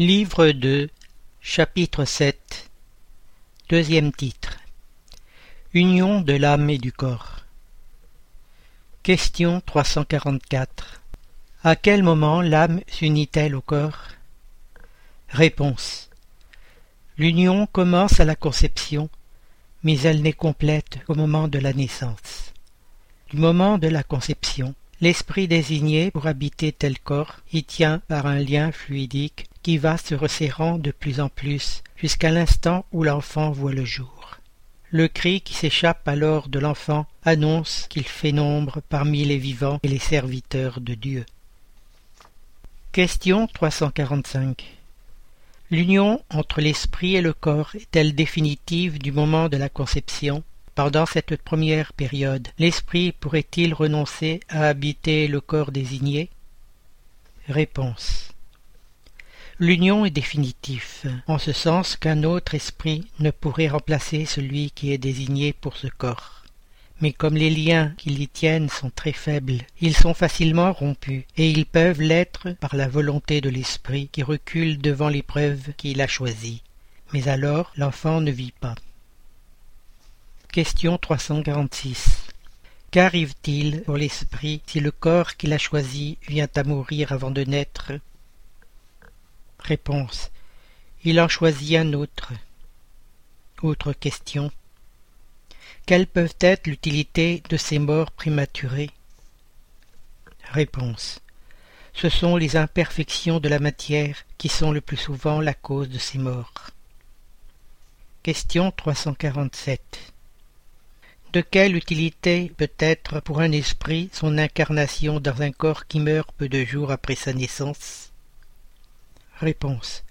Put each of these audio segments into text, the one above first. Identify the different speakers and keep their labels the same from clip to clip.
Speaker 1: Livre 2 Chapitre 7 Deuxième titre. Union de l'âme et du corps. Question 344 À quel moment l'âme s'unit-elle au corps? Réponse. L'union commence à la conception, mais elle n'est complète qu'au moment de la naissance. Du moment de la conception, L'esprit désigné pour habiter tel corps y tient par un lien fluidique qui va se resserrant de plus en plus jusqu'à l'instant où l'enfant voit le jour. Le cri qui s'échappe alors de l'enfant annonce qu'il fait nombre parmi les vivants et les serviteurs de Dieu. Question 345 L'union entre l'esprit et le corps est-elle définitive du moment de la conception? Pendant cette première période, l'esprit pourrait-il renoncer à habiter le corps désigné? Réponse. L'union est définitive, en ce sens qu'un autre esprit ne pourrait remplacer celui qui est désigné pour ce corps. Mais comme les liens qui l'y tiennent sont très faibles, ils sont facilement rompus, et ils peuvent l'être par la volonté de l'esprit qui recule devant l'épreuve qu'il a choisie. Mais alors l'enfant ne vit pas. Question 346 Qu'arrive-t-il pour l'esprit si le corps qu'il a choisi vient à mourir avant de naître? Réponse. Il en choisit un autre. Autre question. Quelles peuvent être l'utilité de ces morts prématurées? Réponse. Ce sont les imperfections de la matière qui sont le plus souvent la cause de ces morts. Question 347 de quelle utilité peut être pour un esprit son incarnation dans un corps qui meurt peu de jours après sa naissance? Réponse.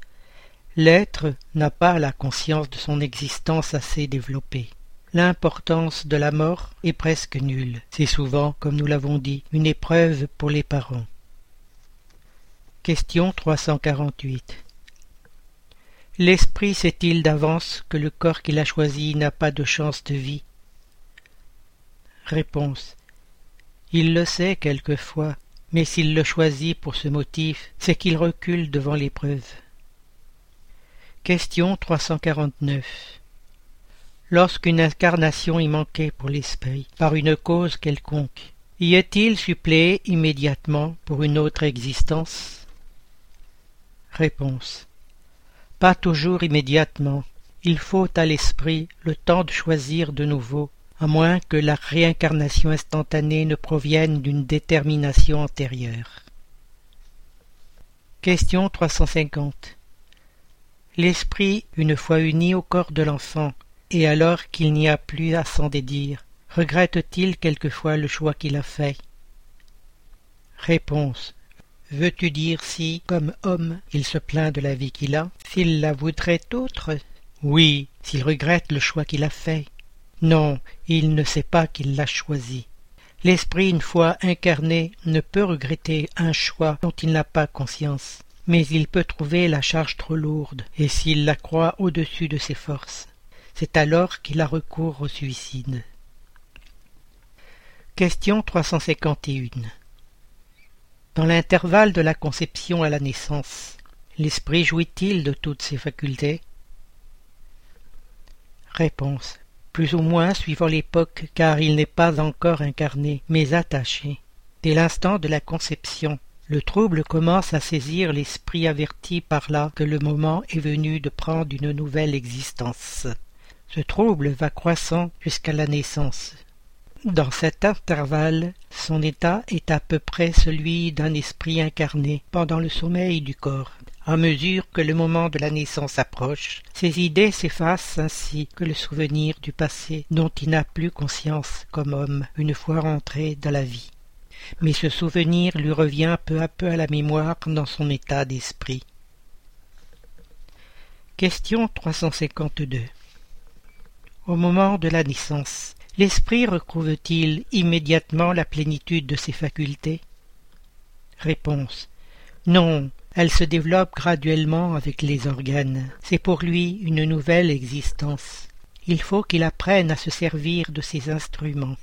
Speaker 1: L'être n'a pas la conscience de son existence assez développée. L'importance de la mort est presque nulle. C'est souvent, comme nous l'avons dit, une épreuve pour les parents. Question 348 L'esprit sait-il d'avance que le corps qu'il a choisi n'a pas de chance de vie? Réponse. Il le sait quelquefois, mais s'il le choisit pour ce motif, c'est qu'il recule devant l'épreuve. Question 349. Lorsqu'une incarnation y manquait pour l'esprit, par une cause quelconque, y est-il suppléé immédiatement pour une autre existence? Réponse. Pas toujours immédiatement. Il faut à l'esprit le temps de choisir de nouveau à moins que la réincarnation instantanée ne provienne d'une détermination antérieure. Question 350 L'esprit, une fois uni au corps de l'enfant, et alors qu'il n'y a plus à s'en dédire, regrette-t-il quelquefois le choix qu'il a fait? Réponse. Veux-tu dire si, comme homme, il se plaint de la vie qu'il a, s'il la voudrait autre? Oui, s'il regrette le choix qu'il a fait. Non, il ne sait pas qu'il l'a choisi. L'esprit, une fois incarné, ne peut regretter un choix dont il n'a pas conscience, mais il peut trouver la charge trop lourde, et s'il la croit au-dessus de ses forces, c'est alors qu'il a recours au suicide. Question 351 Dans l'intervalle de la conception à la naissance, l'esprit jouit-il de toutes ses facultés? Réponse plus ou moins suivant l'époque, car il n'est pas encore incarné, mais attaché. Dès l'instant de la conception, le trouble commence à saisir l'esprit averti par là que le moment est venu de prendre une nouvelle existence. Ce trouble va croissant jusqu'à la naissance. Dans cet intervalle, son état est à peu près celui d'un esprit incarné pendant le sommeil du corps. À mesure que le moment de la naissance approche, ses idées s'effacent ainsi que le souvenir du passé dont il n'a plus conscience comme homme une fois rentré dans la vie. Mais ce souvenir lui revient peu à peu à la mémoire dans son état d'esprit. Question 352 Au moment de la naissance, l'esprit retrouve-t-il immédiatement la plénitude de ses facultés? Réponse Non, elle se développe graduellement avec les organes. C'est pour lui une nouvelle existence. Il faut qu'il apprenne à se servir de ses instruments.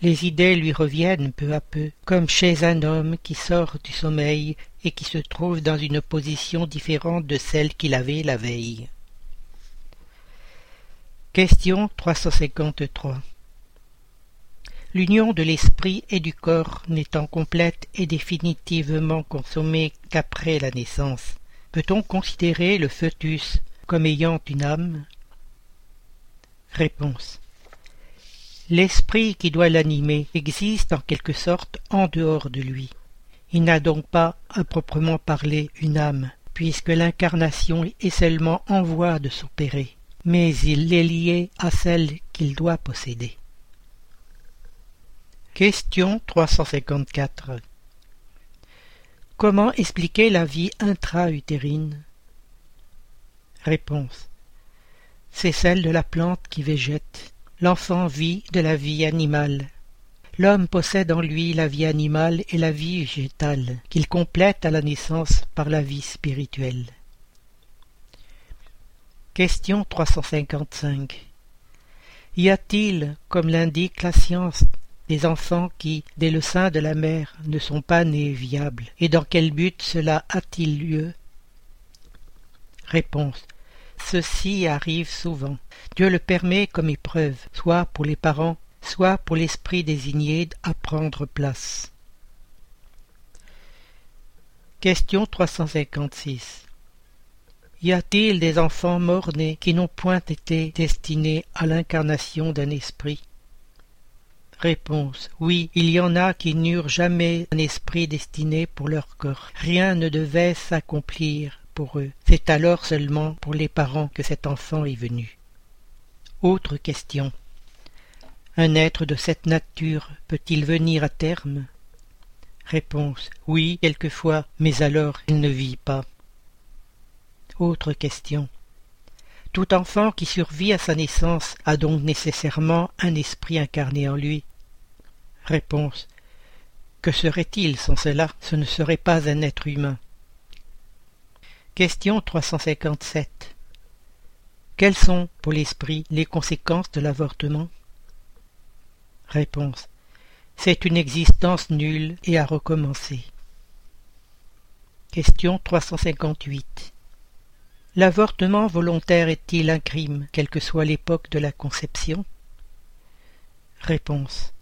Speaker 1: Les idées lui reviennent peu à peu, comme chez un homme qui sort du sommeil et qui se trouve dans une position différente de celle qu'il avait la veille. Question 353 L'union de l'esprit et du corps n'étant complète et définitivement consommée qu'après la naissance, peut-on considérer le fœtus comme ayant une âme? Réponse L'esprit qui doit l'animer existe en quelque sorte en dehors de lui. Il n'a donc pas, à proprement parler, une âme, puisque l'incarnation est seulement en voie de s'opérer, mais il est lié à celle qu'il doit posséder. Question 354 Comment expliquer la vie intra-utérine? Réponse. C'est celle de la plante qui végète. L'enfant vit de la vie animale. L'homme possède en lui la vie animale et la vie végétale, qu'il complète à la naissance par la vie spirituelle. Question 355 Y a-t-il, comme l'indique la science, des enfants qui, dès le sein de la mère, ne sont pas nés viables, et dans quel but cela a-t-il lieu? Réponse. Ceci arrive souvent. Dieu le permet comme épreuve, soit pour les parents, soit pour l'esprit désigné à prendre place. Question 356 Y a-t-il des enfants morts-nés qui n'ont point été destinés à l'incarnation d'un esprit? Réponse Oui, il y en a qui n'eurent jamais un esprit destiné pour leur corps. Rien ne devait s'accomplir c'est alors seulement pour les parents que cet enfant est venu. Autre question. Un être de cette nature peut-il venir à terme? Réponse. Oui, quelquefois, mais alors il ne vit pas. Autre question. Tout enfant qui survit à sa naissance a donc nécessairement un esprit incarné en lui. Réponse. Que serait-il sans cela? Ce ne serait pas un être humain. Question 357. Quelles sont, pour l'esprit, les conséquences de l'avortement? Réponse. C'est une existence nulle et à recommencer. Question 358. L'avortement volontaire est-il un crime, quelle que soit l'époque de la conception? Réponse.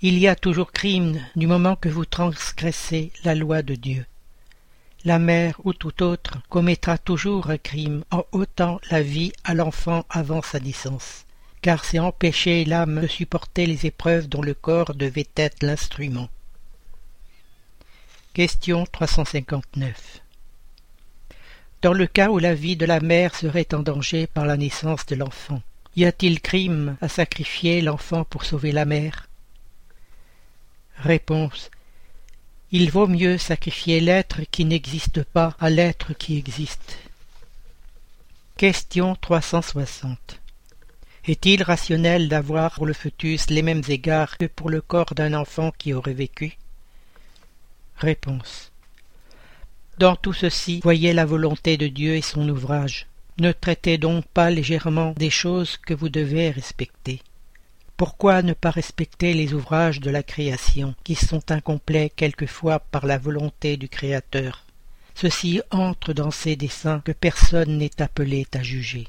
Speaker 1: Il y a toujours crime du moment que vous transgressez la loi de Dieu la mère ou tout autre commettra toujours un crime en ôtant la vie à l'enfant avant sa naissance, car c'est empêcher l'âme de supporter les épreuves dont le corps devait être l'instrument. Question 359 Dans le cas où la vie de la mère serait en danger par la naissance de l'enfant, y a-t-il crime à sacrifier l'enfant pour sauver la mère? Réponse il vaut mieux sacrifier l'être qui n'existe pas à l'être qui existe. Question 360. Est-il rationnel d'avoir pour le fœtus les mêmes égards que pour le corps d'un enfant qui aurait vécu? Réponse. Dans tout ceci, voyez la volonté de Dieu et son ouvrage. Ne traitez donc pas légèrement des choses que vous devez respecter. Pourquoi ne pas respecter les ouvrages de la création, qui sont incomplets quelquefois par la volonté du Créateur? Ceci entre dans ces desseins que personne n'est appelé à juger.